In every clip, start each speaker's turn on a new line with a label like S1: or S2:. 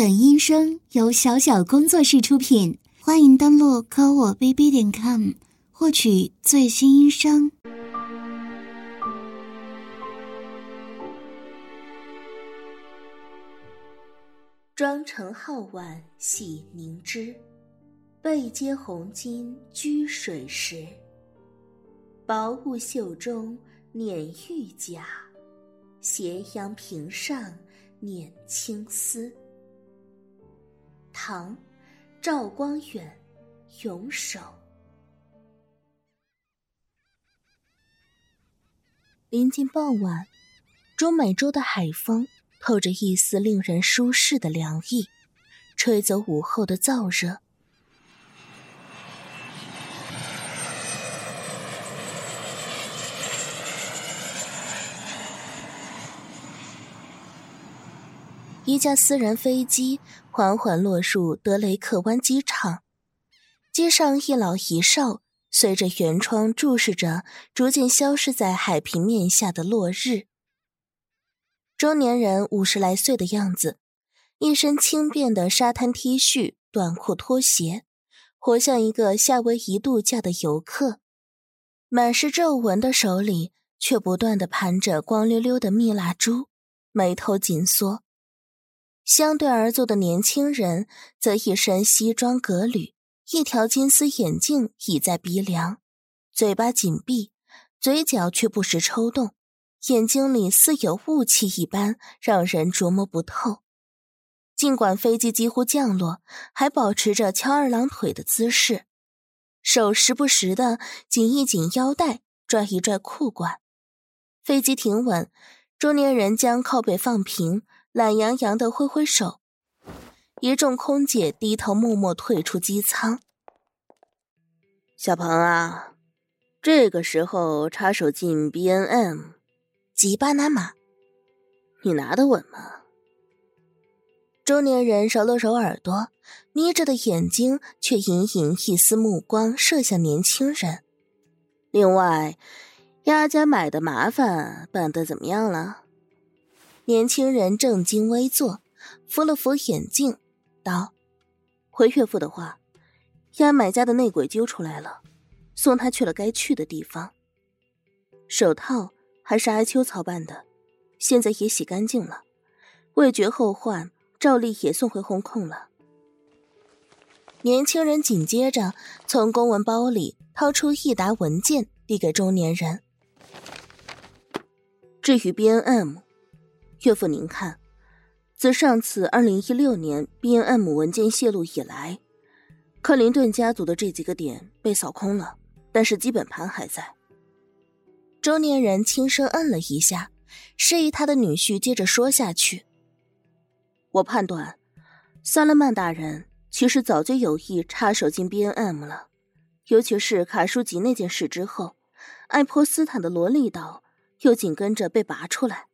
S1: 本音声由小小工作室出品，欢迎登录科我 bb 点 com 获取最新音声。
S2: 妆成皓腕洗凝脂，背接红巾居水时。薄雾袖中捻玉甲，斜阳屏上捻青丝。唐，赵光远，咏守。临近傍晚，中美洲的海风透着一丝令人舒适的凉意，吹走午后的燥热。一架私人飞机缓缓落入德雷克湾机场，机上一老一少随着舷窗注视着逐渐消失在海平面下的落日。中年人五十来岁的样子，一身轻便的沙滩 T 恤、短裤、拖鞋，活像一个夏威夷度假的游客。满是皱纹的手里却不断的盘着光溜溜的蜜蜡珠，眉头紧缩。相对而坐的年轻人，则一身西装革履，一条金丝眼镜倚在鼻梁，嘴巴紧闭，嘴角却不时抽动，眼睛里似有雾气一般，让人琢磨不透。尽管飞机几乎降落，还保持着翘二郎腿的姿势，手时不时的紧一紧腰带，拽一拽裤管。飞机停稳，中年人将靠背放平。懒洋洋的挥挥手，一众空姐低头默默退出机舱。
S3: 小鹏啊，这个时候插手进 B N M，
S2: 吉巴拿马，
S3: 你拿得稳吗？
S2: 中年人揉了揉耳朵，眯着的眼睛却隐隐一丝目光射向年轻人。
S3: 另外，鸭家买的麻烦办得怎么样了？
S2: 年轻人正襟危坐，扶了扶眼镜，道：“
S3: 回岳父的话，押买家的内鬼揪出来了，送他去了该去的地方。手套还是阿秋操办的，现在也洗干净了。未决后患，照例也送回红控了。”
S2: 年轻人紧接着从公文包里掏出一沓文件，递给中年人。
S3: 至于 B N M。岳父，您看，自上次二零一六年 B N M 文件泄露以来，克林顿家族的这几个点被扫空了，但是基本盘还在。
S2: 中年人轻声摁了一下，示意他的女婿接着说下去。
S3: 我判断，萨勒曼大人其实早就有意插手进 B N M 了，尤其是卡舒吉那件事之后，爱泼斯坦的萝莉岛又紧跟着被拔出来。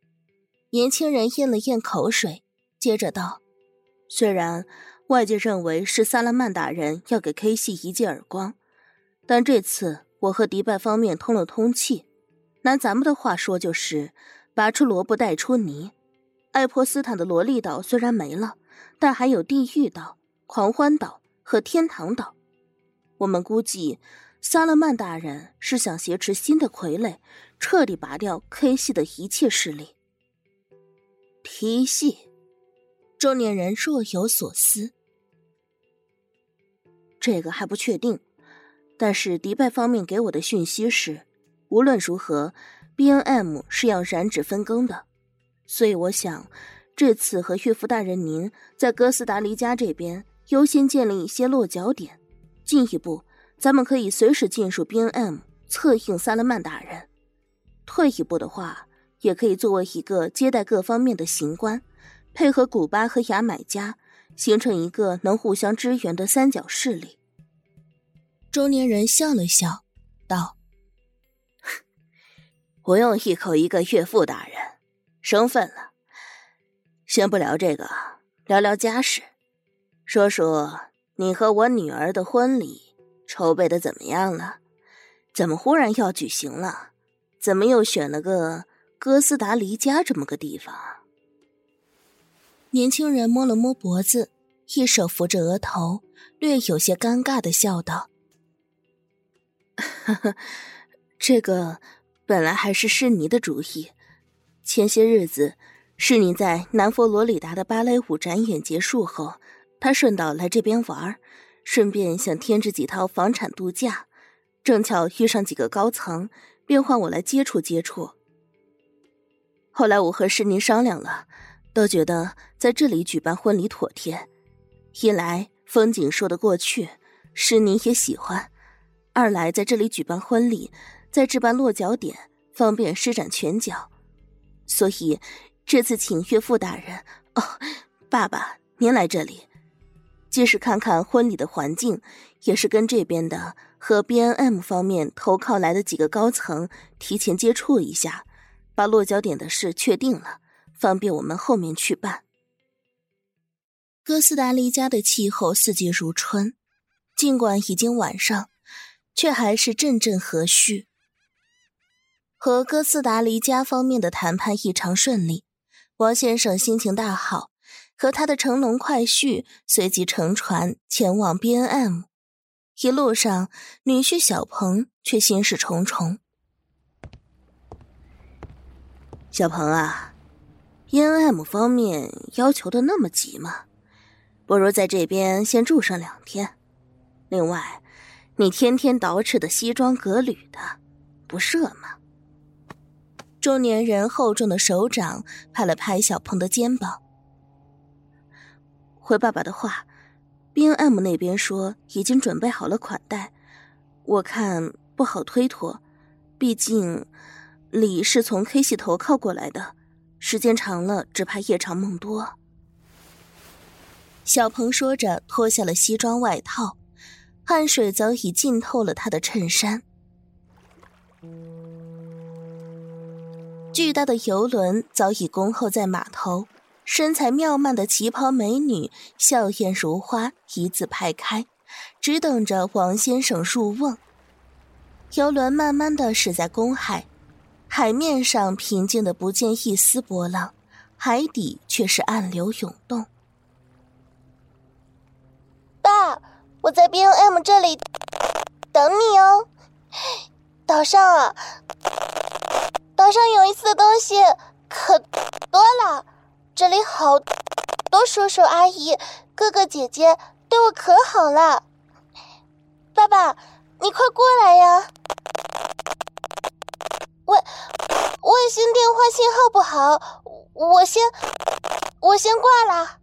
S2: 年轻人咽了咽口水，接着道：“
S3: 虽然外界认为是萨拉曼大人要给 K 系一记耳光，但这次我和迪拜方面通了通气，拿咱们的话说就是拔出萝卜带出泥。爱泼斯坦的萝莉岛虽然没了，但还有地狱岛、狂欢岛和天堂岛。我们估计萨拉曼大人是想挟持新的傀儡，彻底拔掉 K 系的一切势力。”
S2: T 系，中年人若有所思。
S3: 这个还不确定，但是迪拜方面给我的讯息是，无论如何，B N M 是要染指分羹的，所以我想，这次和岳父大人您在哥斯达黎加这边优先建立一些落脚点，进一步，咱们可以随时进入 B N M，策应萨勒曼大人。退一步的话。也可以作为一个接待各方面的行官，配合古巴和牙买加，形成一个能互相支援的三角势力。
S2: 中年人笑了笑，道：“
S3: 不用一口一个岳父大人，生分了。先不聊这个，聊聊家事，说说你和我女儿的婚礼筹备的怎么样了？怎么忽然要举行了？怎么又选了个？”哥斯达黎加这么个地方，
S2: 年轻人摸了摸脖子，一手扶着额头，略有些尴尬的笑道：“
S3: 呵呵，这个本来还是诗妮的主意。前些日子，诗妮在南佛罗里达的芭蕾舞展演结束后，他顺道来这边玩，顺便想添置几套房产度假，正巧遇上几个高层，便换我来接触接触。后来我和诗妮商量了。”都觉得在这里举办婚礼妥帖，一来风景说得过去，诗妮也喜欢；二来在这里举办婚礼，在置办落脚点，方便施展拳脚。所以这次请岳父大人哦，爸爸您来这里，既是看看婚礼的环境，也是跟这边的和 B N M 方面投靠来的几个高层提前接触一下，把落脚点的事确定了。方便我们后面去办。
S2: 哥斯达黎加的气候四季如春，尽管已经晚上，却还是阵阵和煦。和哥斯达黎加方面的谈判异常顺利，王先生心情大好，和他的乘龙快婿随即乘船前往 B N M。一路上，女婿小鹏却心事重重。
S3: 小鹏啊。，B N M 方面要求的那么急吗？不如在这边先住上两天。另外，你天天捯饬的西装革履的，不热吗？
S2: 中年人厚重的手掌拍了拍小鹏的肩膀。
S3: 回爸爸的话，B N M 那边说已经准备好了款待，我看不好推脱，毕竟李是从 K 系投靠过来的。时间长了，只怕夜长梦多。
S2: 小鹏说着，脱下了西装外套，汗水早已浸透了他的衬衫。巨大的游轮早已恭候在码头，身材妙曼的旗袍美女笑靥如花，一字排开，只等着王先生入瓮。游轮慢慢的驶在公海。海面上平静的不见一丝波浪，海底却是暗流涌动。
S4: 爸，我在 B N M 这里等你哦。岛上啊，岛上有意思的东西可多了，这里好多叔叔阿姨、哥哥姐姐对我可好了。爸爸，你快过来呀！卫，卫星电话信号不好，我先我先挂了。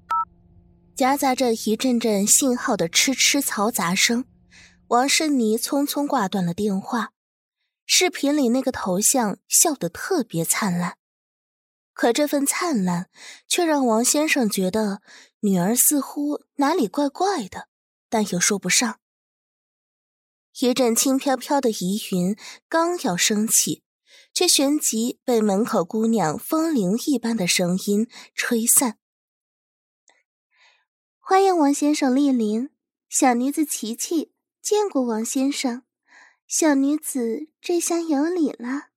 S2: 夹杂着一阵阵信号的痴痴嘈杂声，王诗妮匆匆挂断了电话。视频里那个头像笑得特别灿烂，可这份灿烂却让王先生觉得女儿似乎哪里怪怪的，但又说不上。一阵轻飘飘的疑云刚要升起。却旋即被门口姑娘风铃一般的声音吹散。
S1: 欢迎王先生莅临，小女子琪琪见过王先生，小女子这厢有礼了。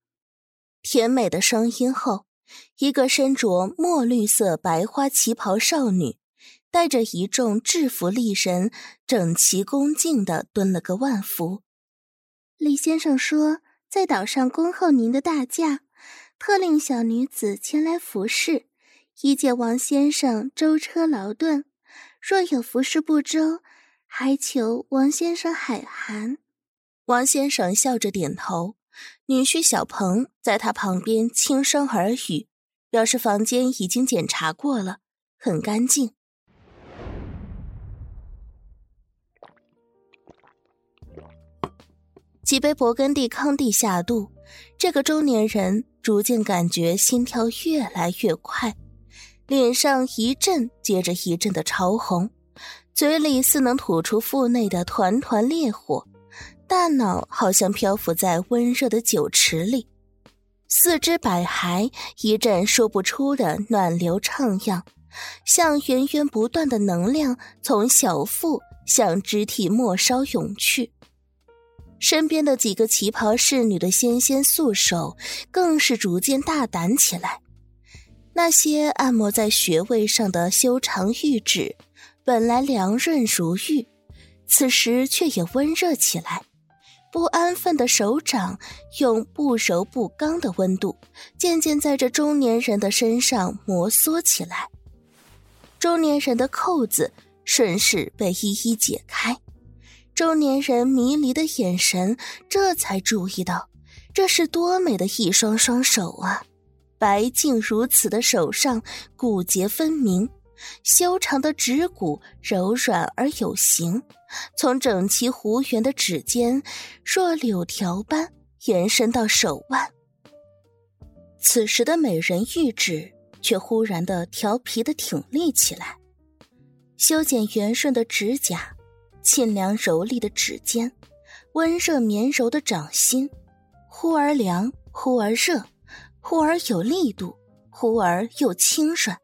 S2: 甜美的声音后，一个身着墨绿色白花旗袍少女，带着一众制服丽人，整齐恭敬的蹲了个万福。
S1: 李先生说。在岛上恭候您的大驾，特令小女子前来服侍，以解王先生舟车劳顿。若有服侍不周，还求王先生海涵。
S2: 王先生笑着点头，女婿小鹏在他旁边轻声耳语，表示房间已经检查过了，很干净。几杯勃艮第康帝下肚，这个中年人逐渐感觉心跳越来越快，脸上一阵接着一阵的潮红，嘴里似能吐出腹内的团团烈火，大脑好像漂浮在温热的酒池里，四肢百骸一阵说不出的暖流徜徉，像源源不断的能量从小腹向肢体末梢涌去。身边的几个旗袍侍女的纤纤素手，更是逐渐大胆起来。那些按摩在穴位上的修长玉指，本来凉润如玉，此时却也温热起来。不安分的手掌用不柔不刚的温度，渐渐在这中年人的身上摩挲起来。中年人的扣子顺势被一一解开，中年人迷离的眼神这才注意到，这是多美的一双双手啊！白净如此的手上，骨节分明，修长的指骨柔软而有形，从整齐弧圆的指尖，若柳条般延伸到手腕。此时的美人玉指却忽然的调皮的挺立起来，修剪圆顺的指甲，沁凉柔丽的指尖，温热绵柔的掌心，忽而凉，忽而热。忽而有力度，忽而又轻软。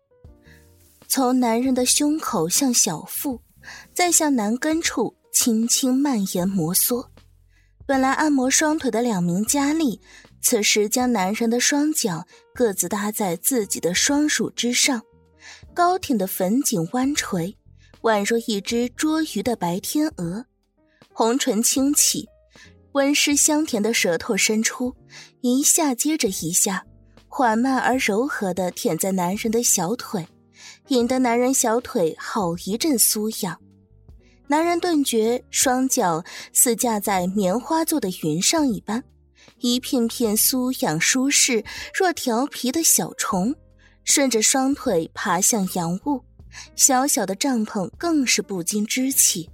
S2: 从男人的胸口向小腹，再向男根处轻轻蔓延摩挲。本来按摩双腿的两名佳丽，此时将男人的双脚各自搭在自己的双乳之上，高挺的粉颈弯垂，宛若一只捉鱼的白天鹅。红唇轻启，温湿香甜的舌头伸出，一下接着一下。缓慢而柔和地舔在男人的小腿，引得男人小腿好一阵酥痒。男人顿觉双脚似架在棉花做的云上一般，一片片酥痒舒适，若调皮的小虫，顺着双腿爬向阳物。小小的帐篷更是不禁支起。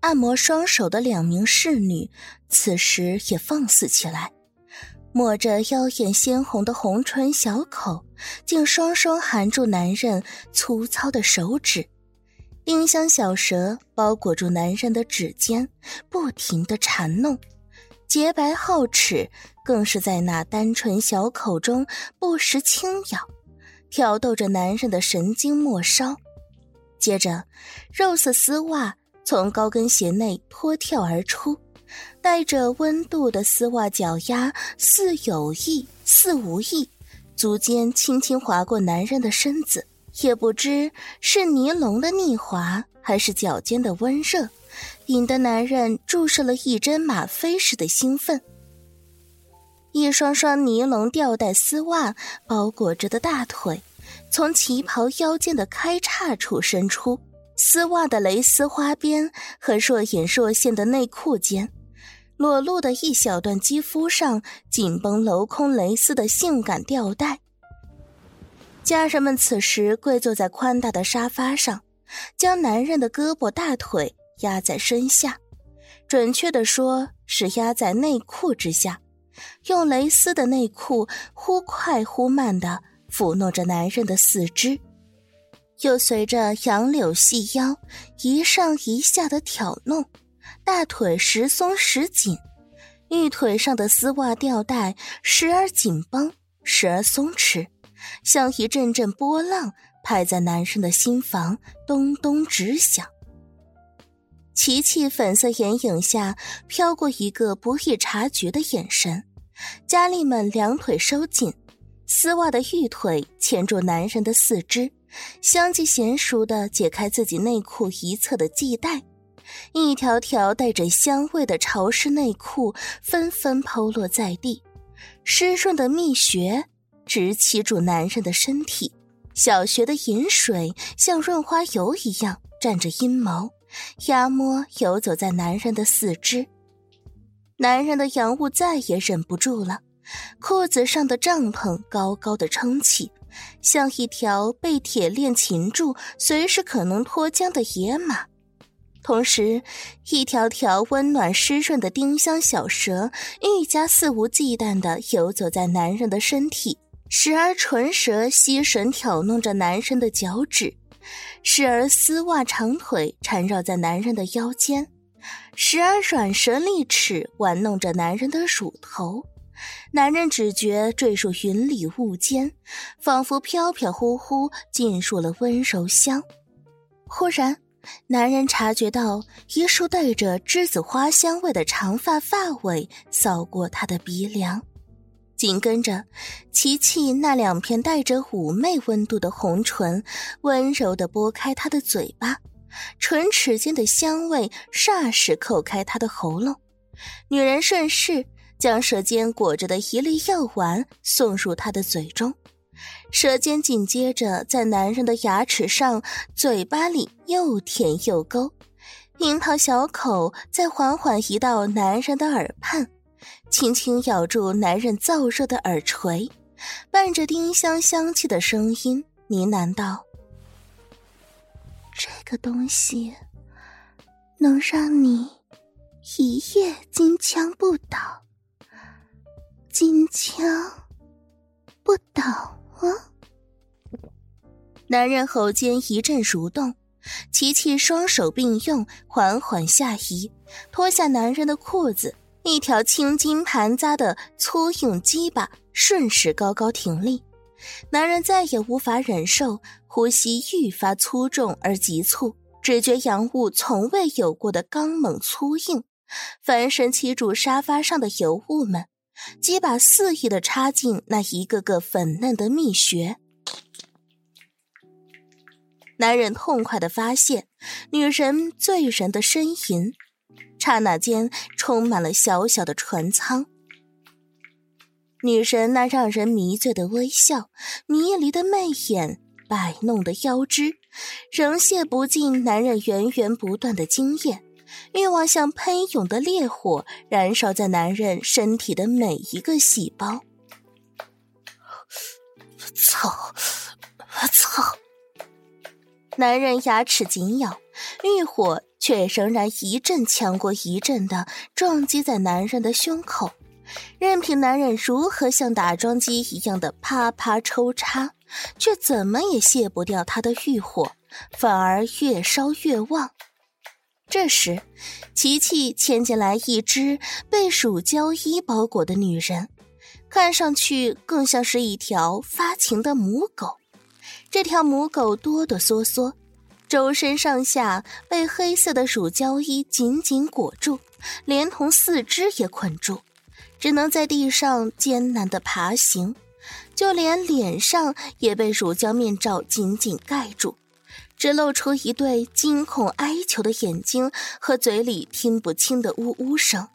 S2: 按摩双手的两名侍女，此时也放肆起来。抹着妖艳鲜红的红唇小口，竟双双含住男人粗糙的手指，丁香小舌包裹住男人的指尖，不停地缠弄，洁白皓齿更是在那单纯小口中不时轻咬，挑逗着男人的神经末梢。接着，肉色丝袜从高跟鞋内脱跳而出。带着温度的丝袜脚丫，似有意似无意，足尖轻轻划过男人的身子，也不知是尼龙的逆滑，还是脚尖的温热，引得男人注射了一针吗啡似的兴奋。一双双尼龙吊带丝袜包裹着的大腿，从旗袍腰间的开叉处伸出，丝袜的蕾丝花边和若隐若现的内裤间。裸露的一小段肌肤上紧绷镂空蕾丝的性感吊带。家人们此时跪坐在宽大的沙发上，将男人的胳膊大腿压在身下，准确的说是压在内裤之下，用蕾丝的内裤忽快忽慢地抚弄着男人的四肢，又随着杨柳细腰一上一下的挑弄。大腿时松时紧，玉腿上的丝袜吊带时而紧绷，时而松弛，像一阵阵波浪拍在男人的心房，咚咚直响。琪琪粉色眼影下飘过一个不易察觉的眼神，佳丽们两腿收紧，丝袜的玉腿牵住男人的四肢，相继娴熟地解开自己内裤一侧的系带。一条条带着香味的潮湿内裤纷纷抛落在地，湿润的蜜穴直击住男人的身体，小穴的饮水像润滑油一样蘸着阴毛，压摸游走在男人的四肢。男人的阳物再也忍不住了，裤子上的帐篷高高的撑起，像一条被铁链擒住、随时可能脱缰的野马。同时，一条条温暖湿润的丁香小蛇愈加肆无忌惮地游走在男人的身体，时而唇舌吸吮挑弄着男人的脚趾，时而丝袜长腿缠绕在男人的腰间，时而软舌利齿玩弄着男人的乳头。男人只觉坠入云里雾间，仿佛飘飘忽忽进入了温柔乡。忽然。男人察觉到一束带着栀子花香味的长发发尾扫过他的鼻梁，紧跟着，琪琪那两片带着妩媚温度的红唇，温柔地拨开他的嘴巴，唇齿间的香味霎时扣开他的喉咙。女人顺势将舌尖裹着的一粒药丸送入他的嘴中，舌尖紧接着在男人的牙齿上、嘴巴里又舔又勾，樱桃小口再缓缓移到男人的耳畔。轻轻咬住男人燥热的耳垂，伴着丁香香气的声音呢喃道：“
S1: 这个东西能让你一夜金枪不倒，金枪不倒啊！”
S2: 男人喉间一阵蠕动，琪琪双手并用，缓缓下移，脱下男人的裤子。一条青筋盘扎的粗硬鸡巴瞬时高高挺立，男人再也无法忍受，呼吸愈发粗重而急促，只觉阳物从未有过的刚猛粗硬，翻身骑住沙发上的尤物们，鸡巴肆意的插进那一个个粉嫩的蜜穴。男人痛快的发现，女人醉人的呻吟。刹那间，充满了小小的船舱。女神那让人迷醉的微笑，迷离的媚眼，摆弄的腰肢，仍泄不尽男人源源不断的经验。欲望像喷涌的烈火，燃烧在男人身体的每一个细胞。
S3: 操！操！
S2: 男人牙齿紧咬，欲火。却仍然一阵强过一阵的撞击在男人的胸口，任凭男人如何像打桩机一样的啪啪抽插，却怎么也泄不掉他的欲火，反而越烧越旺。这时，琪琪牵进来一只被乳胶衣包裹的女人，看上去更像是一条发情的母狗。这条母狗哆哆嗦嗦。周身上下被黑色的乳胶衣紧紧裹住，连同四肢也捆住，只能在地上艰难的爬行。就连脸上也被乳胶面罩紧紧盖住，只露出一对惊恐哀求的眼睛和嘴里听不清的呜呜声。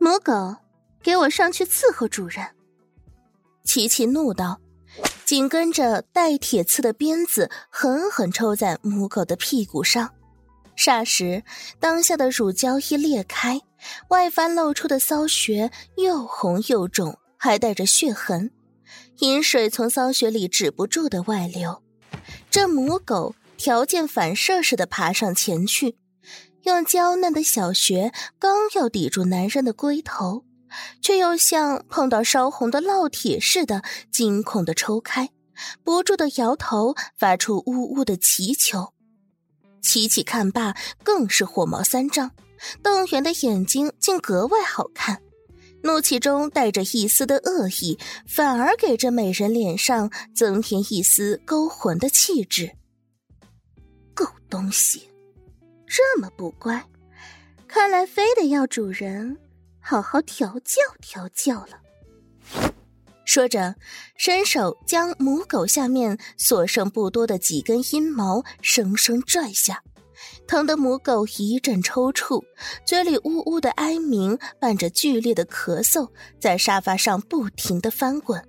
S1: 母狗，给我上去伺候主人！
S2: 琪琪怒道。紧跟着，带铁刺的鞭子狠狠抽在母狗的屁股上，霎时，当下的乳胶衣裂开，外翻露出的骚穴又红又肿，还带着血痕，淫水从骚穴里止不住的外流。这母狗条件反射似的爬上前去，用娇嫩的小穴刚要抵住男人的龟头。却又像碰到烧红的烙铁似的，惊恐的抽开，不住的摇头，发出呜呜的祈求。琪琪看罢，更是火冒三丈，瞪圆的眼睛竟格外好看，怒气中带着一丝的恶意，反而给这美人脸上增添一丝勾魂的气质。
S1: 狗东西，这么不乖，看来非得要主人。好好调教调教了。
S2: 说着，伸手将母狗下面所剩不多的几根阴毛生生拽下，疼得母狗一阵抽搐，嘴里呜呜的哀鸣，伴着剧烈的咳嗽，在沙发上不停的翻滚。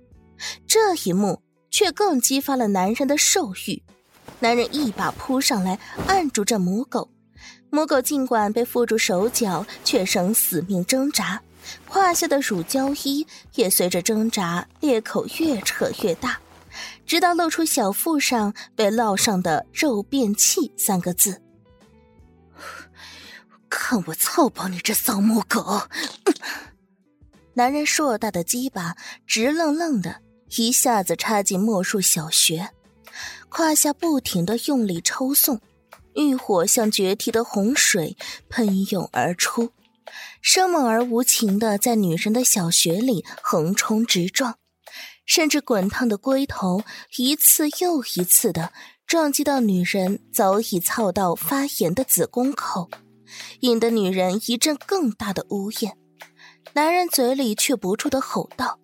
S2: 这一幕却更激发了男人的兽欲，男人一把扑上来，按住这母狗。母狗尽管被缚住手脚，却仍死命挣扎，胯下的乳胶衣也随着挣扎裂口越扯越大，直到露出小腹上被烙上的“肉便器”三个字。
S3: 看我操爆你这骚母狗！
S2: 男人硕大的鸡巴直愣愣的一下子插进莫树小穴，胯下不停的用力抽送。欲火像决堤的洪水喷涌而出，生猛而无情的在女人的小穴里横冲直撞，甚至滚烫的龟头一次又一次的撞击到女人早已操到发炎的子宫口，引得女人一阵更大的呜咽。男人嘴里却不住的吼道：“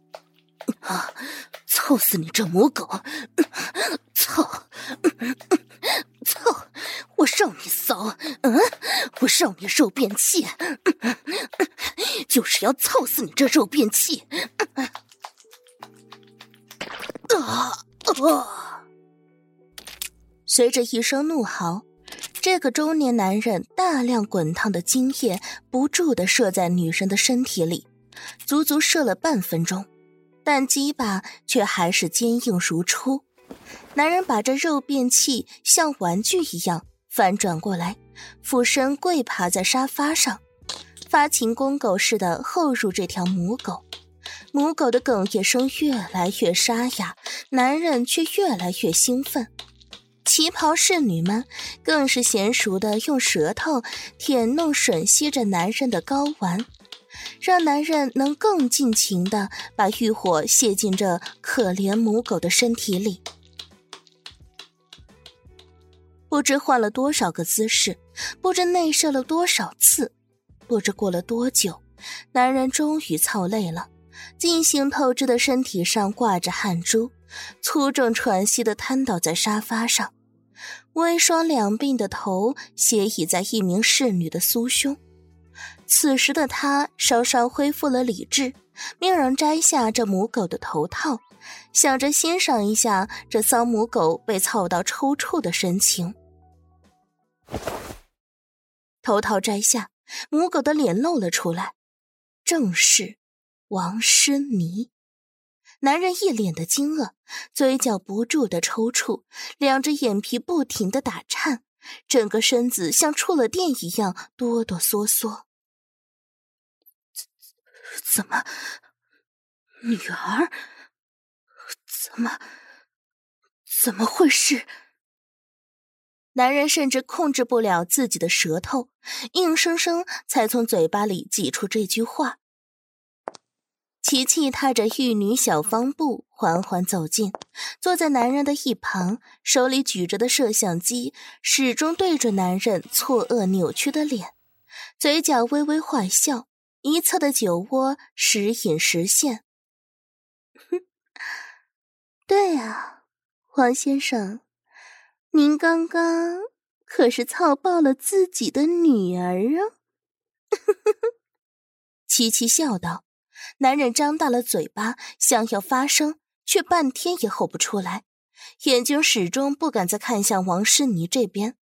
S3: 啊，操死你这母狗！操，操！我让你骚，嗯，我让你肉便器，就是要操死你这肉便器！”啊啊！
S2: 随着一声怒嚎。这个中年男人大量滚烫的精液不住的射在女人的身体里，足足射了半分钟，但鸡巴却还是坚硬如初。男人把这肉便器像玩具一样反转过来，俯身跪爬在沙发上，发情公狗似的后入这条母狗。母狗的哽咽声越来越沙哑，男人却越来越兴奋。旗袍侍女们更是娴熟的用舌头舔弄吮吸着男人的睾丸，让男人能更尽情的把欲火泄进这可怜母狗的身体里。不知换了多少个姿势，不知内射了多少次，不知过了多久，男人终于操累了，进行透支的身体上挂着汗珠，粗重喘息的瘫倒在沙发上。微双两鬓的头斜倚在一名侍女的酥胸，此时的他稍稍恢复了理智，命人摘下这母狗的头套，想着欣赏一下这骚母狗被操到抽搐的神情。头套摘下，母狗的脸露了出来，正是王诗妮。男人一脸的惊愕，嘴角不住的抽搐，两只眼皮不停的打颤，整个身子像触了电一样哆哆嗦嗦。
S3: 怎么，女儿？怎么，怎么会是？
S2: 男人甚至控制不了自己的舌头，硬生生才从嘴巴里挤出这句话。琪琪踏着玉女小方步缓缓走近，坐在男人的一旁，手里举着的摄像机始终对准男人错愕扭曲的脸，嘴角微微坏笑，一侧的酒窝时隐时
S1: 现。对啊，黄先生，您刚刚可是操爆了自己的女儿啊！
S2: 琪琪笑道。男人张大了嘴巴，想要发声，却半天也吼不出来，眼睛始终不敢再看向王诗妮这边。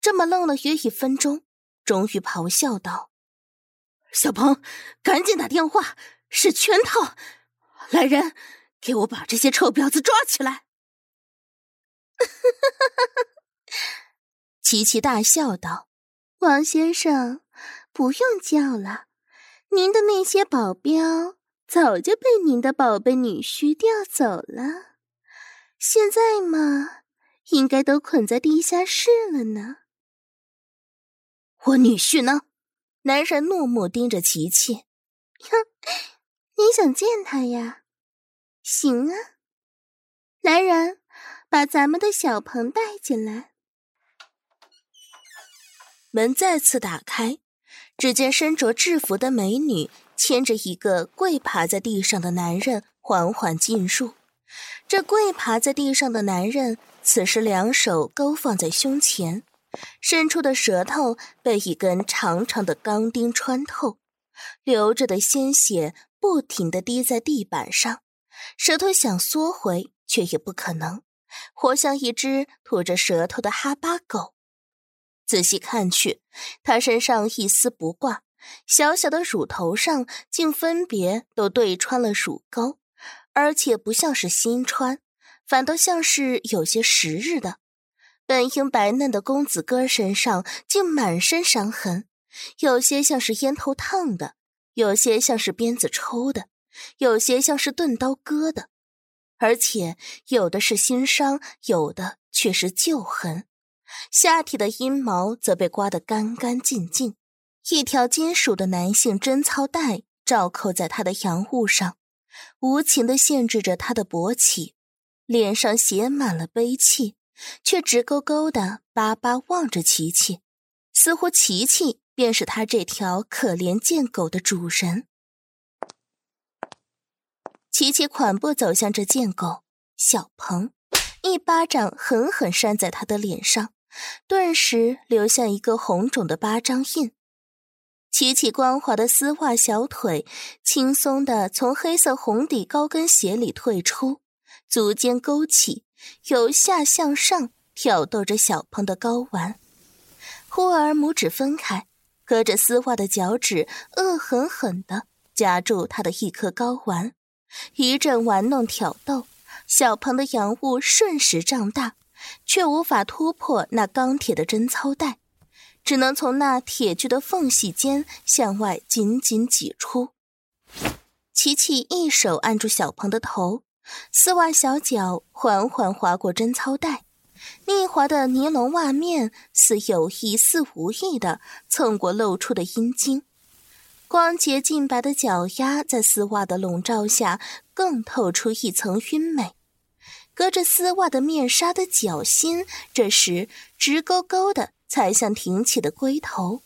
S2: 这么愣了约一分钟，终于咆哮道：“
S3: 小鹏，赶紧打电话，是圈套！来人，给我把这些臭婊子抓起来！”
S2: 琪琪大笑道：“
S1: 王先生，不用叫了。”您的那些保镖早就被您的宝贝女婿调走了，现在嘛，应该都捆在地下室了呢。
S3: 我女婿呢？
S2: 男人怒目盯着琪琪。
S1: 哼，你想见他呀？行啊，来人，把咱们的小鹏带进来。
S2: 门再次打开。只见身着制服的美女牵着一个跪爬在地上的男人缓缓进入。这跪爬在地上的男人此时两手勾放在胸前，伸出的舌头被一根长长的钢钉穿透，流着的鲜血不停地滴在地板上，舌头想缩回却也不可能，活像一只吐着舌头的哈巴狗。仔细看去，他身上一丝不挂，小小的乳头上竟分别都对穿了乳沟，而且不像是新穿，反倒像是有些时日的。本应白嫩的公子哥身上竟满身伤痕，有些像是烟头烫的，有些像是鞭子抽的，有些像是钝刀割的，而且有的是新伤，有的却是旧痕。下体的阴毛则被刮得干干净净，一条金属的男性贞操带罩扣在他的阳物上，无情地限制着他的勃起。脸上写满了悲戚，却直勾勾的巴巴望着琪琪，似乎琪琪便是他这条可怜贱狗的主人。琪琪款步走向这贱狗小鹏，一巴掌狠狠扇在他的脸上，顿时留下一个红肿的巴掌印。琪琪光滑的丝袜小腿轻松地从黑色红底高跟鞋里退出，足尖勾起，由下向上挑逗着小鹏的睾丸。忽而拇指分开，隔着丝袜的脚趾恶狠狠地夹住他的一颗睾丸，一阵玩弄挑逗，小鹏的阳物瞬时胀大，却无法突破那钢铁的贞操带。只能从那铁具的缝隙间向外紧紧挤出。琪琪一手按住小鹏的头，丝袜小脚缓缓滑过贞操带，腻滑的尼龙袜面似有意似无意的蹭过露出的阴茎，光洁净白的脚丫在丝袜的笼罩下更透出一层晕美。隔着丝袜的面纱的脚心，这时直勾勾的。才像挺起的龟头，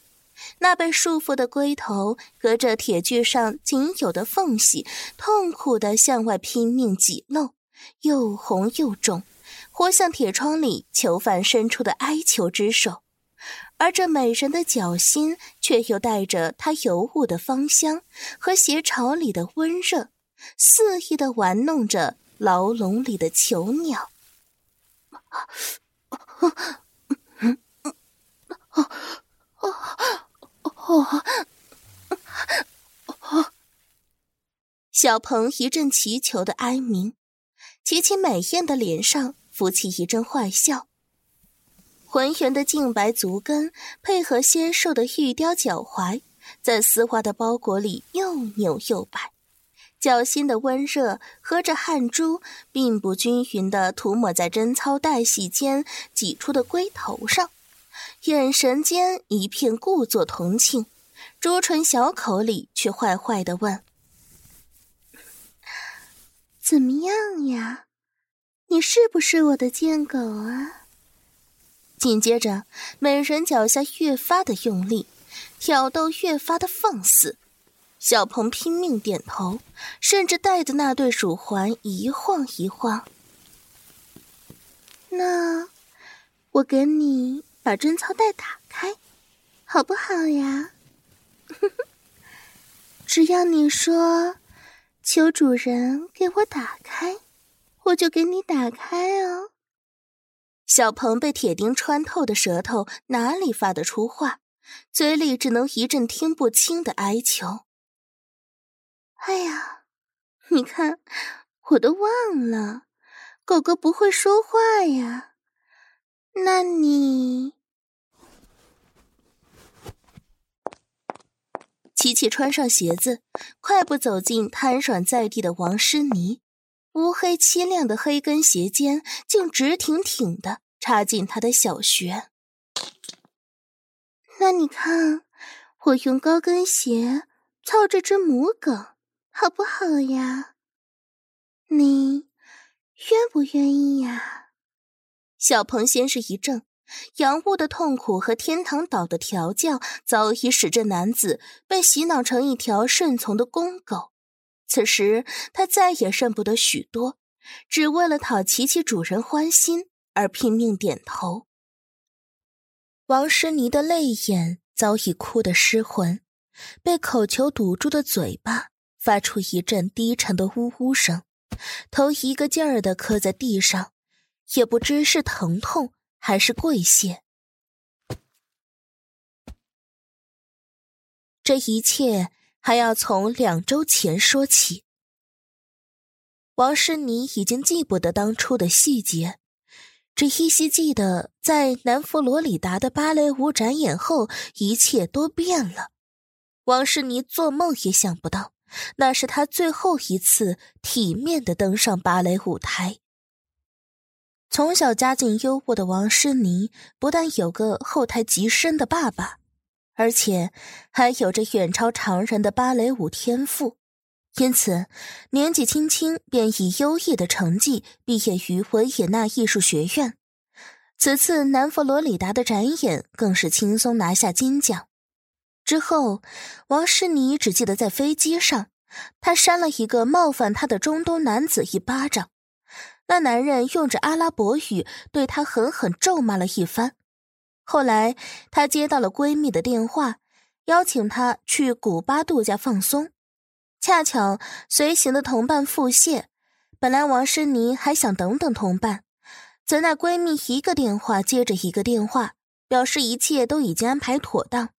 S2: 那被束缚的龟头隔着铁具上仅有的缝隙，痛苦地向外拼命挤漏，又红又肿，活像铁窗里囚犯伸出的哀求之手。而这美人的脚心，却又带着她尤物的芳香和鞋巢里的温热，肆意的玩弄着牢笼里的囚鸟。哦哦哦哦！小鹏一阵祈求的哀鸣，琪琪美艳的脸上浮起一阵坏笑。浑圆的净白足跟配合纤瘦的玉雕脚踝，在丝滑的包裹里又扭又摆，脚心的温热和着汗珠，并不均匀地涂抹在贞操带隙间挤出的龟头上。眼神间一片故作同情，朱唇小口里却坏坏地问：“
S1: 怎么样呀？你是不是我的贱狗啊？”
S2: 紧接着，美人脚下越发的用力，挑逗越发的放肆。小鹏拼命点头，甚至带着那对手环一晃一晃。
S1: 那我给你。把贞操带打开，好不好呀？只要你说“求主人给我打开”，我就给你打开哦。
S2: 小鹏被铁钉穿透的舌头哪里发得出话，嘴里只能一阵听不清的哀求。
S1: 哎呀，你看，我都忘了，狗狗不会说话呀。那你……
S2: 琪琪穿上鞋子，快步走进瘫软在地的王诗妮。乌黑漆亮的黑跟鞋尖竟直挺挺的插进他的小穴。
S1: 那你看，我用高跟鞋操这只母狗，好不好呀？你愿不愿意呀？
S2: 小鹏先是一怔。洋务的痛苦和天堂岛的调教，早已使这男子被洗脑成一条顺从的公狗。此时他再也认不得许多，只为了讨琪琪主人欢心而拼命点头。王诗妮的泪眼早已哭得失魂，被口球堵住的嘴巴发出一阵低沉的呜呜声，头一个劲儿的磕在地上，也不知是疼痛。还是跪谢。这一切还要从两周前说起。王诗妮已经记不得当初的细节，只依稀记得在南佛罗里达的芭蕾舞展演后，一切都变了。王诗妮做梦也想不到，那是她最后一次体面的登上芭蕾舞台。从小家境优渥的王诗妮，不但有个后台极深的爸爸，而且还有着远超常人的芭蕾舞天赋，因此年纪轻轻便以优异的成绩毕业于维也纳艺术学院。此次南佛罗里达的展演更是轻松拿下金奖。之后，王诗妮只记得在飞机上他扇了一个冒犯他的中东男子一巴掌。那男人用着阿拉伯语对他狠狠咒骂了一番。后来，她接到了闺蜜的电话，邀请她去古巴度假放松。恰巧随行的同伴腹泻，本来王诗妮还想等等同伴，怎奈闺蜜一个电话接着一个电话，表示一切都已经安排妥当。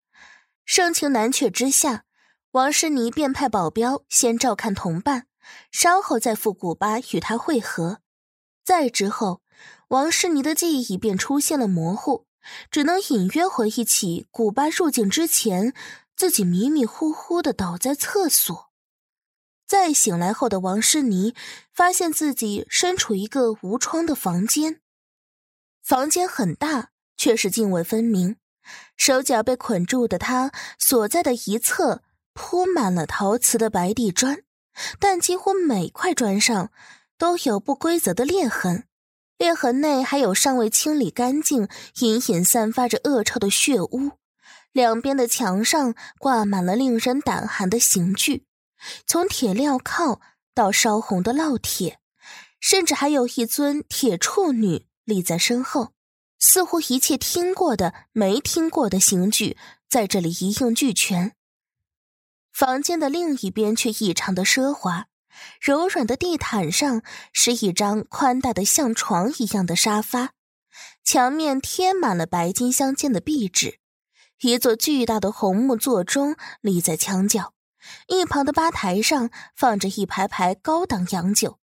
S2: 盛情难却之下，王诗妮便派保镖先照看同伴，稍后再赴古巴与他会合。再之后，王诗妮的记忆便出现了模糊，只能隐约回忆起古巴入境之前，自己迷迷糊糊的倒在厕所。再醒来后的王诗妮，发现自己身处一个无窗的房间，房间很大，却是泾渭分明。手脚被捆住的她所在的一侧铺满了陶瓷的白地砖，但几乎每块砖上。都有不规则的裂痕，裂痕内还有尚未清理干净、隐隐散发着恶臭的血污。两边的墙上挂满了令人胆寒的刑具，从铁镣铐到烧红的烙铁，甚至还有一尊铁处女立在身后，似乎一切听过的、没听过的刑具在这里一应俱全。房间的另一边却异常的奢华。柔软的地毯上是一张宽大的像床一样的沙发，墙面贴满了白金相间的壁纸，一座巨大的红木座钟立在墙角，一旁的吧台上放着一排排高档洋酒，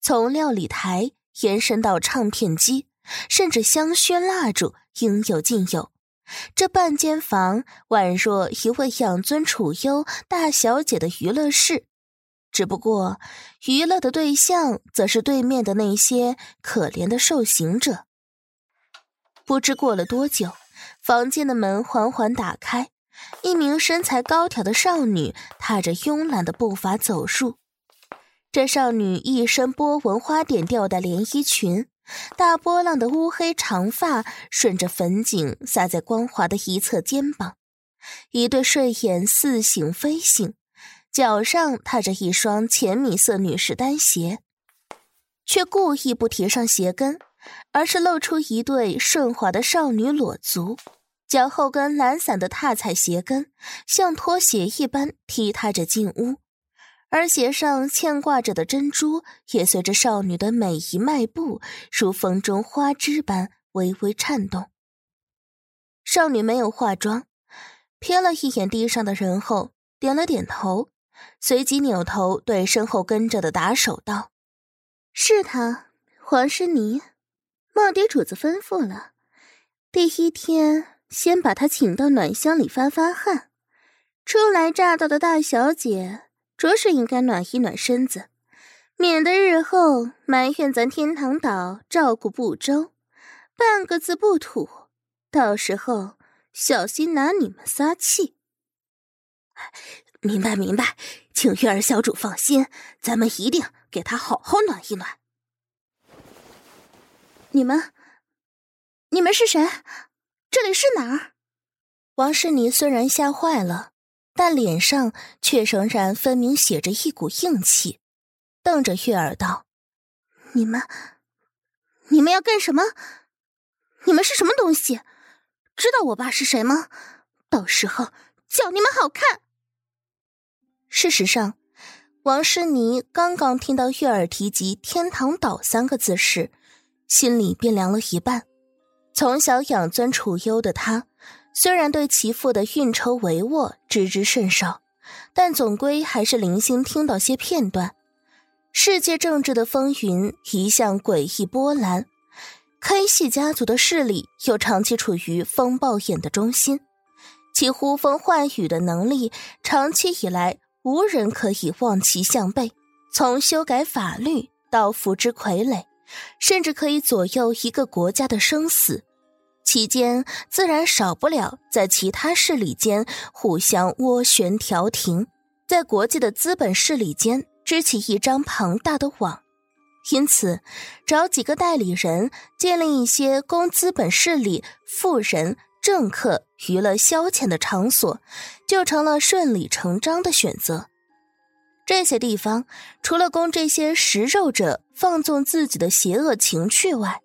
S2: 从料理台延伸到唱片机，甚至香薰蜡烛应有尽有。这半间房宛若一位养尊处优大小姐的娱乐室。只不过，娱乐的对象则是对面的那些可怜的受刑者。不知过了多久，房间的门缓缓打开，一名身材高挑的少女踏着慵懒的步伐走入。这少女一身波纹花点吊带连衣裙，大波浪的乌黑长发顺着粉颈洒在光滑的一侧肩膀，一对睡眼似醒非醒。脚上踏着一双浅米色女士单鞋，却故意不提上鞋跟，而是露出一对顺滑的少女裸足。脚后跟懒散的踏踩鞋跟，像拖鞋一般踢踏着进屋，而鞋上牵挂着的珍珠也随着少女的每一迈步，如风中花枝般微微颤动。少女没有化妆，瞥了一眼地上的人后，点了点头。随即扭头对身后跟着的打手道：“
S1: 是他，黄诗妮。卧底主子吩咐了，第一天先把他请到暖箱里发发汗。初来乍到的大小姐，着实应该暖一暖身子，免得日后埋怨咱天堂岛照顾不周，半个字不吐。到时候小心拿你们撒气。”
S3: 明白明白，请月儿小主放心，咱们一定给她好好暖一暖。
S1: 你们，你们是谁？这里是哪儿？
S2: 王诗妮虽然吓坏了，但脸上却仍然分明写着一股硬气，瞪着月儿道：“
S1: 你们，你们要干什么？你们是什么东西？知道我爸是谁吗？到时候叫你们好看。”
S2: 事实上，王诗妮刚刚听到月儿提及“天堂岛”三个字时，心里便凉了一半。从小养尊处优的她，虽然对其父的运筹帷幄知之甚少，但总归还是零星听到些片段。世界政治的风云一向诡异波澜，K 系家族的势力又长期处于风暴眼的中心，其呼风唤雨的能力长期以来。无人可以望其项背，从修改法律到扶植傀儡，甚至可以左右一个国家的生死，期间自然少不了在其他势力间互相斡旋调停，在国际的资本势力间织起一张庞大的网。因此，找几个代理人，建立一些供资本势力、富人。政客娱乐消遣的场所，就成了顺理成章的选择。这些地方除了供这些食肉者放纵自己的邪恶情趣外，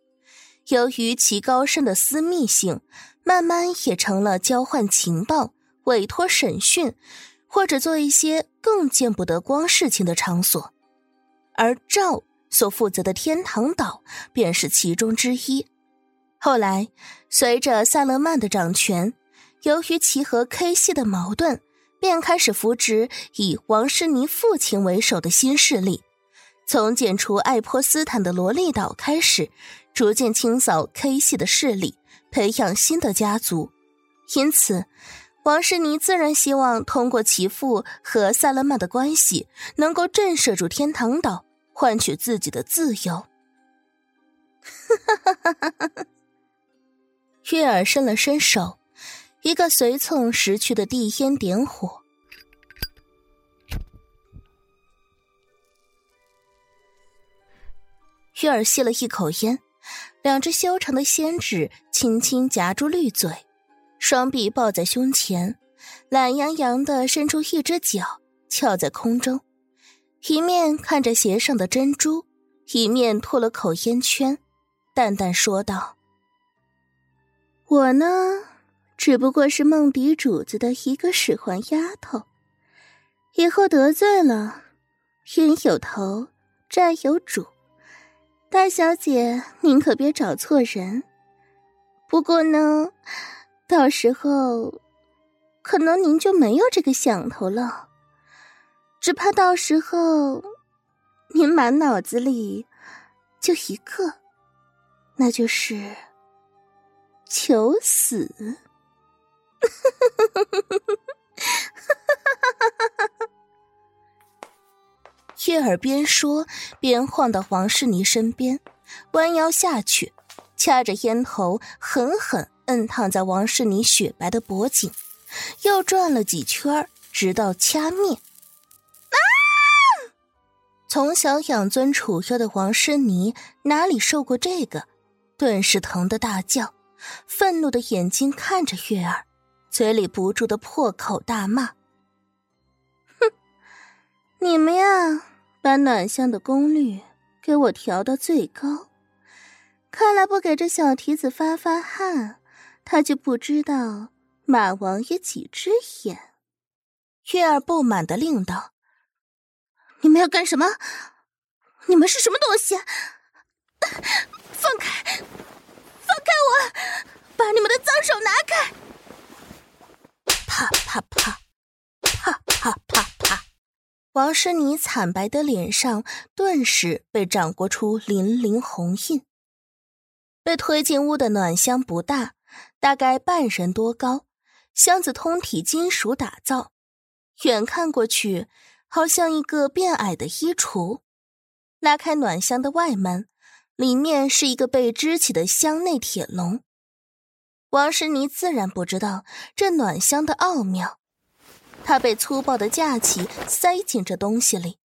S2: 由于其高深的私密性，慢慢也成了交换情报、委托审讯，或者做一些更见不得光事情的场所。而赵所负责的天堂岛便是其中之一。后来，随着萨勒曼的掌权，由于其和 K 系的矛盾。便开始扶植以王诗妮父亲为首的新势力，从剪除爱泼斯坦的萝莉岛开始，逐渐清扫 K 系的势力，培养新的家族。因此，王诗妮自然希望通过其父和萨勒曼的关系，能够震慑住天堂岛，换取自己的自由。哈哈哈哈哈哈！月儿伸了伸手。一个随从拾去的地烟点火，月儿吸了一口烟，两只修长的仙指轻轻夹住绿嘴，双臂抱在胸前，懒洋洋的伸出一只脚，翘在空中，一面看着鞋上的珍珠，一面吐了口烟圈，淡淡说道：“
S1: 我呢？”只不过是梦迪主子的一个使唤丫头，以后得罪了，冤有头，债有主，大小姐您可别找错人。不过呢，到时候可能您就没有这个想头了，只怕到时候您满脑子里就一个，那就是求死。
S2: 月儿边说边晃到王诗妮身边，弯腰下去，掐着烟头，狠狠摁烫在王诗妮雪白的脖颈，又转了几圈，直到掐灭。啊！从小养尊处优的王诗妮哪里受过这个，顿时疼得大叫，愤怒的眼睛看着月儿。嘴里不住的破口大骂：“
S1: 哼，你们呀，把暖香的功率给我调到最高。看来不给这小蹄子发发汗，他就不知道马王爷几只眼。”
S2: 月儿不满的令道：“
S1: 你们要干什么？你们是什么东西？放开，放开我！把你们的脏手拿开！”
S2: 啪啪啪，啪啪啪啪！王诗妮惨白的脸上顿时被掌掴出粼粼红印。被推进屋的暖箱不大，大概半人多高，箱子通体金属打造，远看过去好像一个变矮的衣橱。拉开暖箱的外门，里面是一个被支起的箱内铁笼。王诗妮自然不知道这暖箱的奥妙，她被粗暴的架起，塞进这东西里，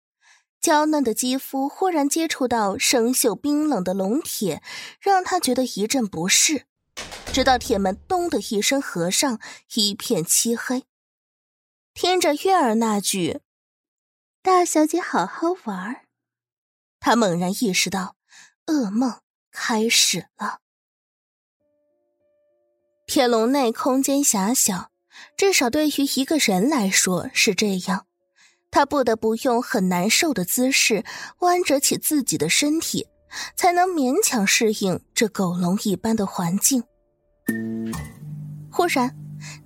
S2: 娇嫩的肌肤忽然接触到生锈冰冷的龙铁，让她觉得一阵不适，直到铁门“咚”的一声合上，一片漆黑。听着月儿那句“
S1: 大小姐好好玩”，
S2: 她猛然意识到噩梦开始了。铁笼内空间狭小，至少对于一个人来说是这样。他不得不用很难受的姿势弯折起自己的身体，才能勉强适应这狗笼一般的环境。忽然，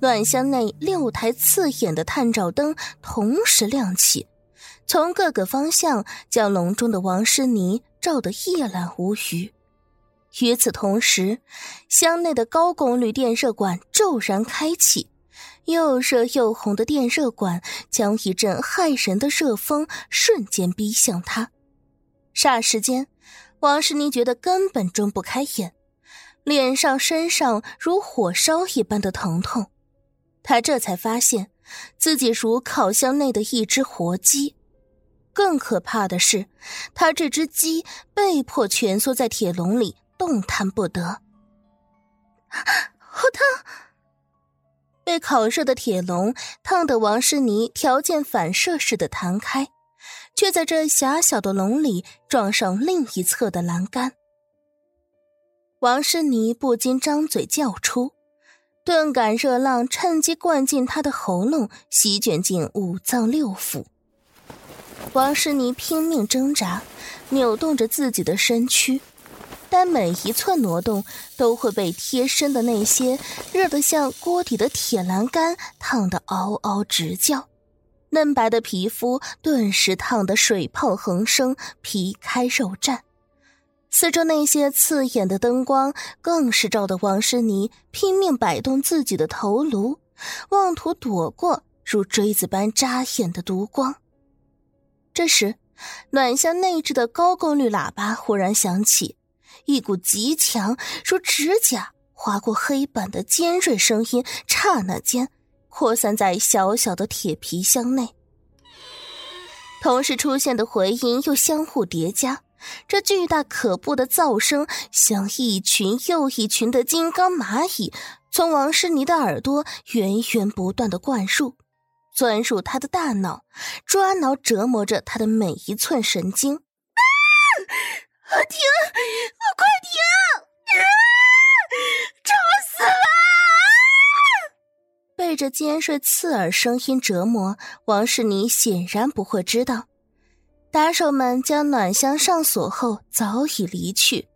S2: 暖箱内六台刺眼的探照灯同时亮起，从各个方向将笼中的王诗妮照得一览无余。与此同时，箱内的高功率电热管骤然开启，又热又红的电热管将一阵骇人的热风瞬间逼向他。霎时间，王诗妮觉得根本睁不开眼，脸上、身上如火烧一般的疼痛。他这才发现自己如烤箱内的一只活鸡。更可怕的是，他这只鸡被迫蜷缩在铁笼里。动弹不得，
S1: 好烫！
S2: 被烤热的铁笼烫得王诗妮条件反射似的弹开，却在这狭小的笼里撞上另一侧的栏杆。王诗妮不禁张嘴叫出，顿感热浪趁机灌进她的喉咙，席卷进五脏六腑。王诗妮拼命挣扎，扭动着自己的身躯。但每一寸挪动都会被贴身的那些热得像锅底的铁栏杆烫得嗷嗷直叫，嫩白的皮肤顿时烫得水泡横生，皮开肉绽。四周那些刺眼的灯光更是照得王诗妮拼命摆动自己的头颅，妄图躲过如锥子般扎眼的毒光。这时，暖箱内置的高功率喇叭忽然响起。一股极强如指甲划过黑板的尖锐声音，刹那间扩散在小小的铁皮箱内。同时出现的回音又相互叠加，这巨大可怖的噪声像一群又一群的金刚蚂蚁，从王诗妮的耳朵源源不断的灌入，钻入他的大脑，抓挠折磨着他的每一寸神经。
S1: 啊！停！快停！啊！吵死了！
S2: 被这尖锐刺耳声音折磨，王世妮显然不会知道，打手们将暖箱上锁后早已离去，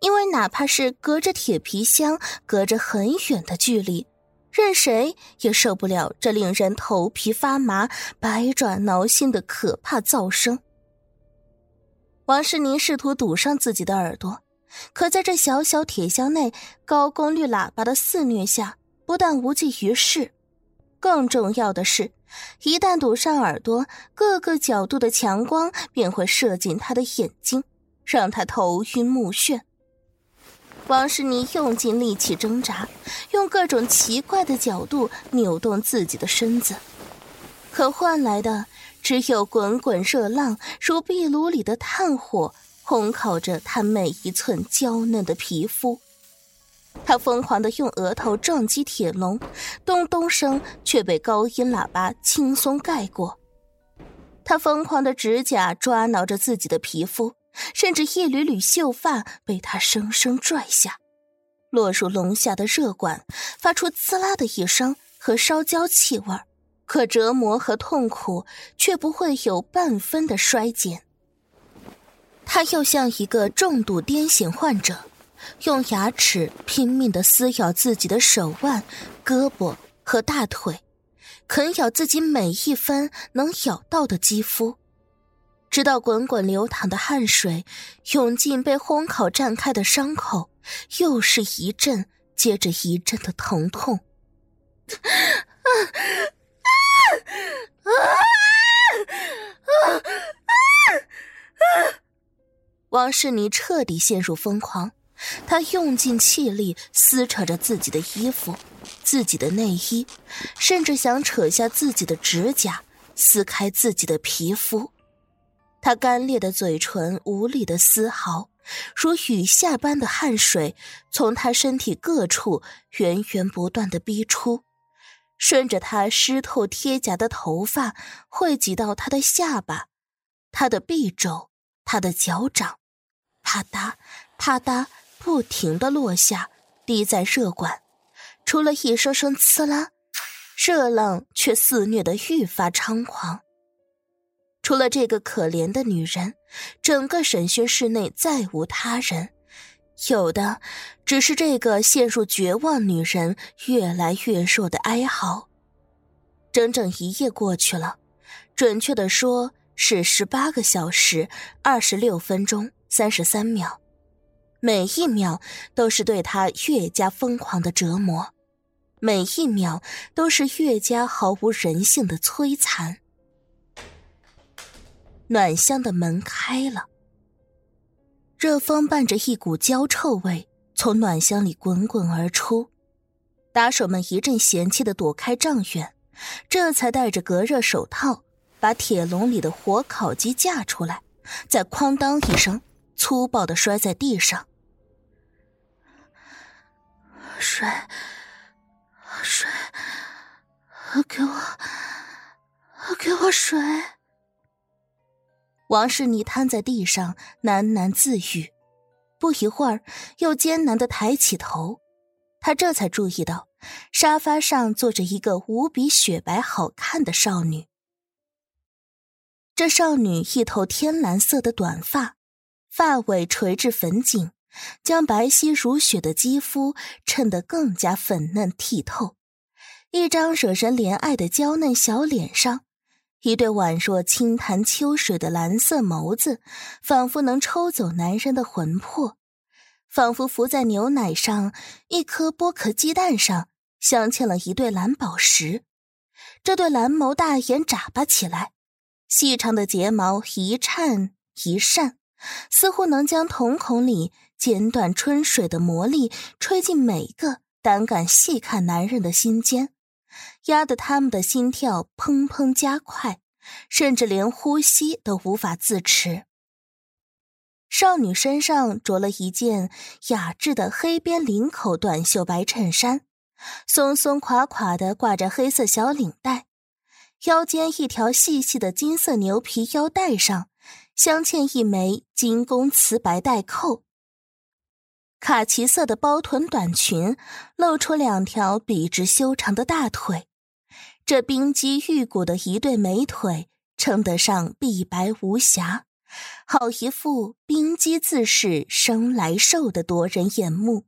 S2: 因为哪怕是隔着铁皮箱，隔着很远的距离，任谁也受不了这令人头皮发麻、百爪挠心的可怕噪声。王诗宁试图堵上自己的耳朵，可在这小小铁箱内，高功率喇叭的肆虐下，不但无济于事，更重要的是，一旦堵上耳朵，各个角度的强光便会射进他的眼睛，让他头晕目眩。王诗妮用尽力气挣扎，用各种奇怪的角度扭动自己的身子，可换来的。只有滚滚热浪，如壁炉里的炭火，烘烤着他每一寸娇嫩的皮肤。他疯狂的用额头撞击铁笼，咚咚声却被高音喇叭轻松盖过。他疯狂的指甲抓挠着自己的皮肤，甚至一缕缕秀发被他生生拽下，落入笼下的热管，发出滋啦的一声和烧焦气味。可折磨和痛苦却不会有半分的衰减。他又像一个重度癫痫患者，用牙齿拼命地撕咬自己的手腕、胳膊和大腿，啃咬自己每一分能咬到的肌肤，直到滚滚流淌的汗水涌进被烘烤绽开的伤口，又是一阵接着一阵的疼痛。王世妮彻底陷入疯狂，她用尽气力撕扯着自己的衣服、自己的内衣，甚至想扯下自己的指甲，撕开自己的皮肤。他干裂的嘴唇无力的嘶嚎，如雨下般的汗水从他身体各处源源不断的逼出。顺着他湿透贴颊的头发汇集到他的下巴、他的臂肘、他的脚掌，啪嗒啪嗒不停的落下，滴在热管。除了一声声刺啦，热浪却肆虐得愈发猖狂。除了这个可怜的女人，整个审讯室内再无他人。有的只是这个陷入绝望女人越来越弱的哀嚎。整整一夜过去了，准确的说是十八个小时二十六分钟三十三秒，每一秒都是对她越加疯狂的折磨，每一秒都是越加毫无人性的摧残。暖香的门开了。热风伴着一股焦臭味从暖箱里滚滚而出，打手们一阵嫌弃的躲开丈远，这才戴着隔热手套，把铁笼里的火烤鸡架出来，再哐当一声粗暴的摔在地上。
S1: 水，水，给我，给我水。
S2: 王世妮瘫在地上喃喃自语，不一会儿又艰难的抬起头，他这才注意到沙发上坐着一个无比雪白好看的少女。这少女一头天蓝色的短发，发尾垂至粉颈，将白皙如雪的肌肤衬得更加粉嫩剔透。一张惹人怜爱的娇嫩小脸上。一对宛若清潭秋水的蓝色眸子，仿佛能抽走男人的魂魄，仿佛浮在牛奶上，一颗剥壳鸡蛋上镶嵌了一对蓝宝石。这对蓝眸大眼眨巴起来，细长的睫毛一颤一扇，似乎能将瞳孔里剪断春水的魔力吹进每个胆敢细看男人的心间。压得他们的心跳砰砰加快，甚至连呼吸都无法自持。少女身上着了一件雅致的黑边领口短袖白衬衫，松松垮垮的挂着黑色小领带，腰间一条细细的金色牛皮腰带上镶嵌一枚金工瓷白带扣。卡其色的包臀短裙露出两条笔直修长的大腿。这冰肌玉骨的一对美腿，称得上碧白无瑕，好一副冰肌自是生来瘦的夺人眼目。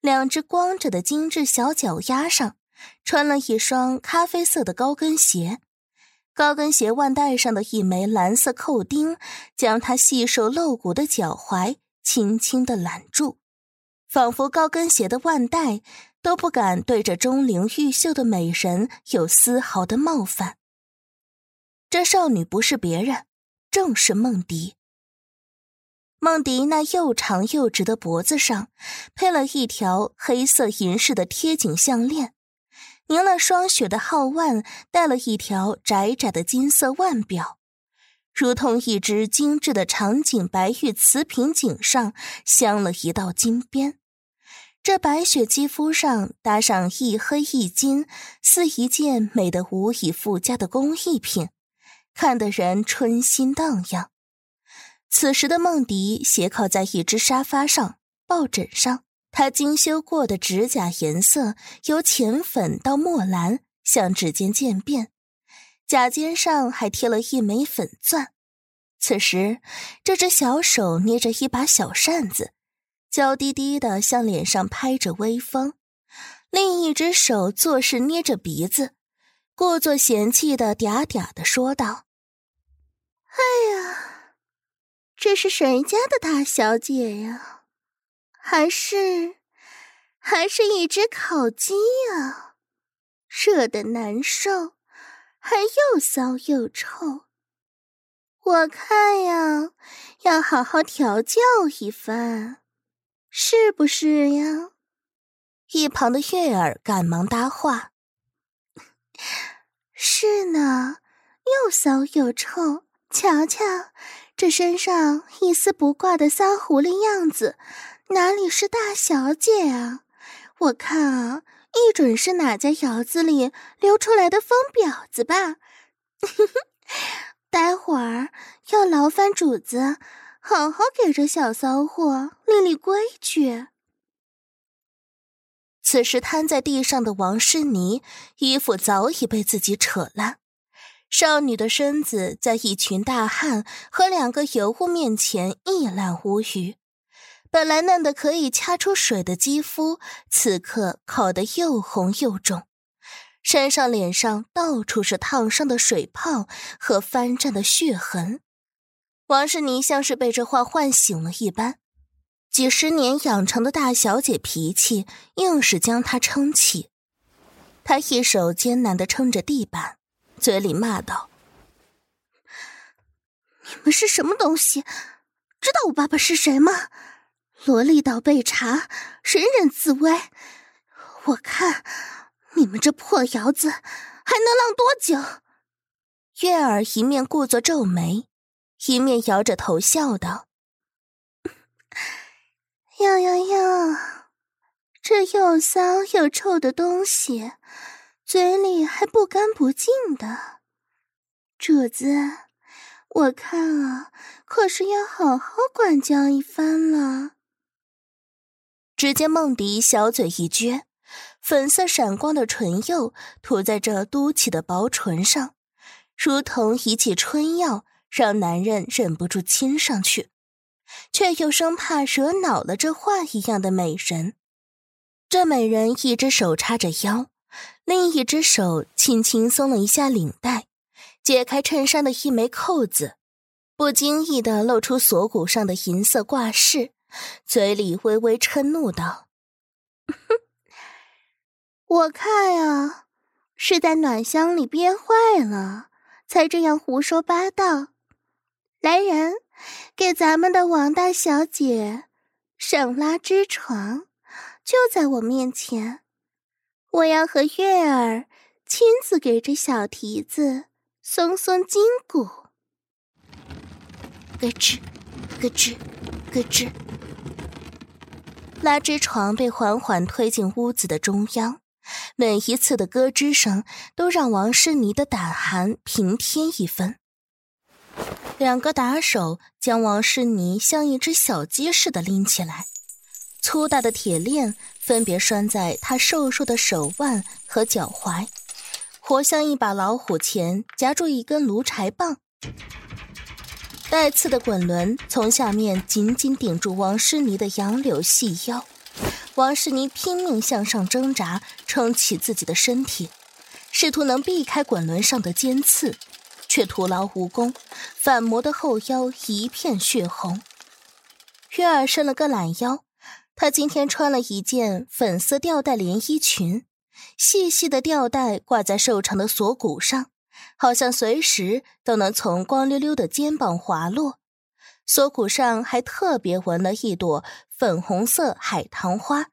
S2: 两只光着的精致小脚丫上，穿了一双咖啡色的高跟鞋，高跟鞋腕带上的一枚蓝色扣钉，将她细瘦露骨的脚踝轻轻的揽住，仿佛高跟鞋的腕带。都不敢对着钟灵毓秀的美人有丝毫的冒犯。这少女不是别人，正是梦迪。梦迪那又长又直的脖子上，配了一条黑色银饰的贴颈项链，凝了霜雪的皓腕戴了一条窄窄的金色腕表，如同一只精致的长颈白玉瓷瓶颈上镶了一道金边。这白雪肌肤上搭上一黑一金，似一件美得无以复加的工艺品，看得人春心荡漾。此时的梦迪斜靠在一只沙发上，抱枕上，她精修过的指甲颜色由浅粉到墨蓝，向指尖渐变，甲尖上还贴了一枚粉钻。此时，这只小手捏着一把小扇子。娇滴滴的向脸上拍着微风，另一只手作势捏着鼻子，故作嫌弃的嗲嗲的说道：“
S1: 哎呀，这是谁家的大小姐呀？还是，还是一只烤鸡呀？热的难受，还又骚又臭。我看呀，要好好调教一番。”是不是呀？
S2: 一旁的月儿赶忙搭话：“
S1: 是呢，又骚又臭。瞧瞧，这身上一丝不挂的撒狐狸样子，哪里是大小姐啊？我看啊，一准是哪家窑子里流出来的疯婊子吧？待会儿要劳烦主子。”好好给这小骚货立立规矩。
S2: 此时瘫在地上的王诗妮，衣服早已被自己扯烂，少女的身子在一群大汉和两个尤物面前一览无余。本来嫩的可以掐出水的肌肤，此刻烤得又红又肿，身上脸上到处是烫伤的水泡和翻战的血痕。王世妮像是被这话唤醒了一般，几十年养成的大小姐脾气硬是将她撑起。她一手艰难的撑着地板，嘴里骂道：“
S1: 你们是什么东西？知道我爸爸是谁吗？萝莉岛被查，人人自危。我看你们这破窑子还能浪多久？”
S2: 月儿一面故作皱眉。一面摇着头笑道：“
S1: 哟哟哟，这又骚又臭的东西，嘴里还不干不净的。主子，我看啊，可是要好好管教一番了。
S2: 只见梦迪小嘴一撅，粉色闪光的唇釉涂在这嘟起的薄唇上，如同一剂春药，让男人忍不住亲上去，却又生怕惹恼了这画一样的美人。这美人一只手叉着腰，另一只手轻轻松了一下领带，解开衬衫的一枚扣子，不经意的露出锁骨上的银色挂饰，嘴里微微嗔怒道：“
S1: 哼，我看啊，是在暖箱里憋坏了，才这样胡说八道。来人，给咱们的王大小姐上拉枝床。”就在我面前，我要和月儿亲自给这小蹄子松松筋骨。
S2: 咯吱，咯吱，咯吱。拉枝床被缓缓推进屋子的中央，每一次的咯吱声都让王诗妮的胆寒平添一分。两个打手将王诗妮像一只小鸡似的拎起来。粗大的铁链分别拴在他瘦瘦的手腕和脚踝，活像一把老虎钳夹住一根炉柴棒。带刺的滚轮从下面紧紧顶住王诗妮的杨柳细腰，王诗妮拼命向上挣扎，撑起自己的身体，试图能避开滚轮上的尖刺，却徒劳无功，反磨的后腰一片血红。月儿伸了个懒腰。她今天穿了一件粉色吊带连衣裙，细细的吊带挂在瘦长的锁骨上，好像随时都能从光溜溜的肩膀滑落。锁骨上还特别纹了一朵粉红色海棠花，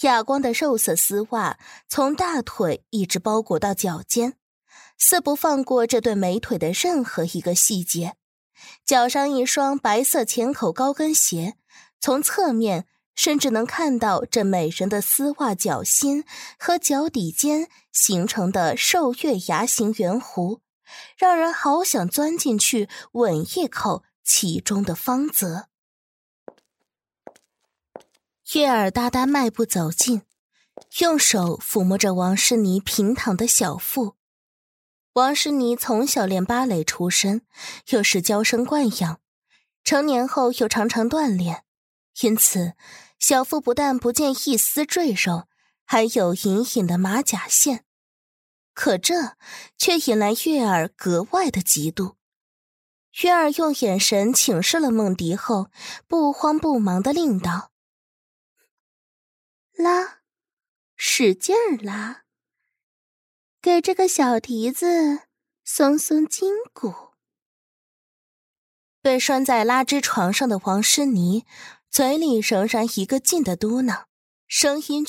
S2: 哑光的肉色丝袜从大腿一直包裹到脚尖，似不放过这对美腿的任何一个细节。脚上一双白色浅口高跟鞋，从侧面。甚至能看到这美人的丝袜脚心和脚底间形成的瘦月牙形圆弧，让人好想钻进去吻一口其中的芳泽。月儿哒哒迈步走近，用手抚摸着王诗妮平躺的小腹。王诗妮从小练芭蕾出身，又是娇生惯养，成年后又常常锻炼，因此。小腹不但不见一丝赘肉，还有隐隐的马甲线，可这却引来月儿格外的嫉妒。月儿用眼神请示了梦迪后，不慌不忙的令道：“
S1: 拉，使劲儿拉，给这个小蹄子松松筋骨。”
S2: 被拴在拉枝床上的王诗妮。嘴里仍然一个劲的嘟囔，声音